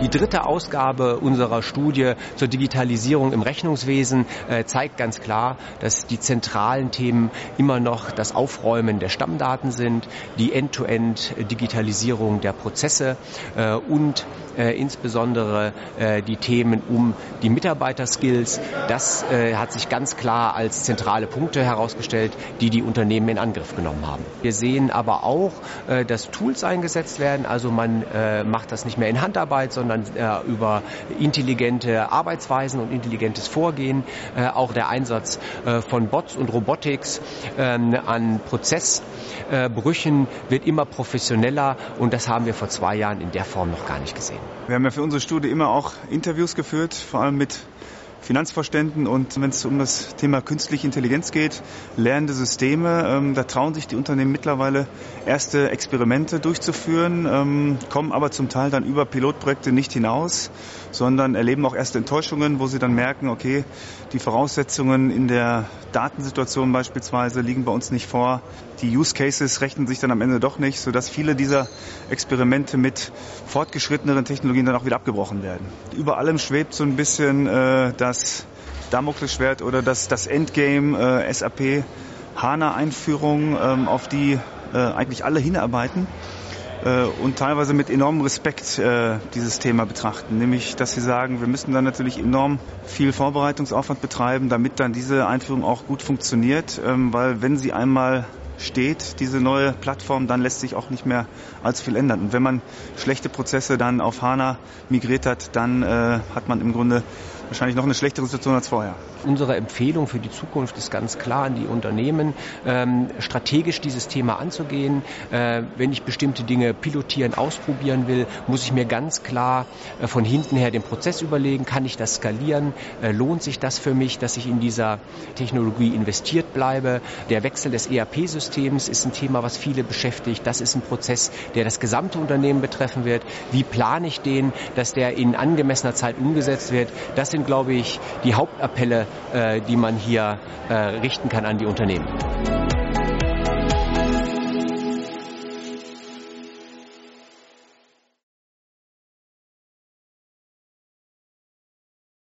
Die dritte Ausgabe unserer Studie zur Digitalisierung im Rechnungswesen äh, zeigt ganz klar, dass die zentralen Themen immer noch das Aufräumen der Stammdaten sind, die End-to-End-Digitalisierung der Prozesse äh, und äh, insbesondere die Themen um die Mitarbeiterskills. Das hat sich ganz klar als zentrale Punkte herausgestellt, die die Unternehmen in Angriff genommen haben. Wir sehen aber auch, dass Tools eingesetzt werden. Also man macht das nicht mehr in Handarbeit, sondern äh, über intelligente Arbeitsweisen und intelligentes Vorgehen. Auch der Einsatz von Bots und Robotics ähm, an Prozessbrüchen wird immer professioneller und das haben wir vor zwei Jahren in der Form noch gar nicht gesehen. Wir haben ja für unsere Studie immer auch Interviews geführt, vor allem mit Finanzvorständen und wenn es um das Thema künstliche Intelligenz geht, lernende Systeme, ähm, da trauen sich die Unternehmen mittlerweile erste Experimente durchzuführen, ähm, kommen aber zum Teil dann über Pilotprojekte nicht hinaus, sondern erleben auch erste Enttäuschungen, wo sie dann merken, okay, die Voraussetzungen in der Datensituation beispielsweise liegen bei uns nicht vor. Die Use Cases rechnen sich dann am Ende doch nicht, sodass viele dieser Experimente mit fortgeschritteneren Technologien dann auch wieder abgebrochen werden. Über allem schwebt so ein bisschen äh, das Damoklesschwert oder das, das Endgame äh, SAP HANA-Einführung, ähm, auf die äh, eigentlich alle hinarbeiten äh, und teilweise mit enormem Respekt äh, dieses Thema betrachten. Nämlich, dass sie sagen, wir müssen dann natürlich enorm viel Vorbereitungsaufwand betreiben, damit dann diese Einführung auch gut funktioniert, ähm, weil wenn sie einmal steht, diese neue Plattform, dann lässt sich auch nicht mehr allzu viel ändern. Und wenn man schlechte Prozesse dann auf HANA migriert hat, dann äh, hat man im Grunde wahrscheinlich noch eine schlechtere Situation als vorher. Unsere Empfehlung für die Zukunft ist ganz klar an die Unternehmen, ähm, strategisch dieses Thema anzugehen. Äh, wenn ich bestimmte Dinge pilotieren, ausprobieren will, muss ich mir ganz klar äh, von hinten her den Prozess überlegen, kann ich das skalieren, äh, lohnt sich das für mich, dass ich in dieser Technologie investiert bleibe. Der Wechsel des ERP-Systems ist ein Thema, was viele beschäftigt. Das ist ein Prozess, der das gesamte Unternehmen betreffen wird. Wie plane ich den, dass der in angemessener Zeit umgesetzt wird? Das sind, glaube ich, die Hauptappelle, äh, die man hier äh, richten kann an die Unternehmen.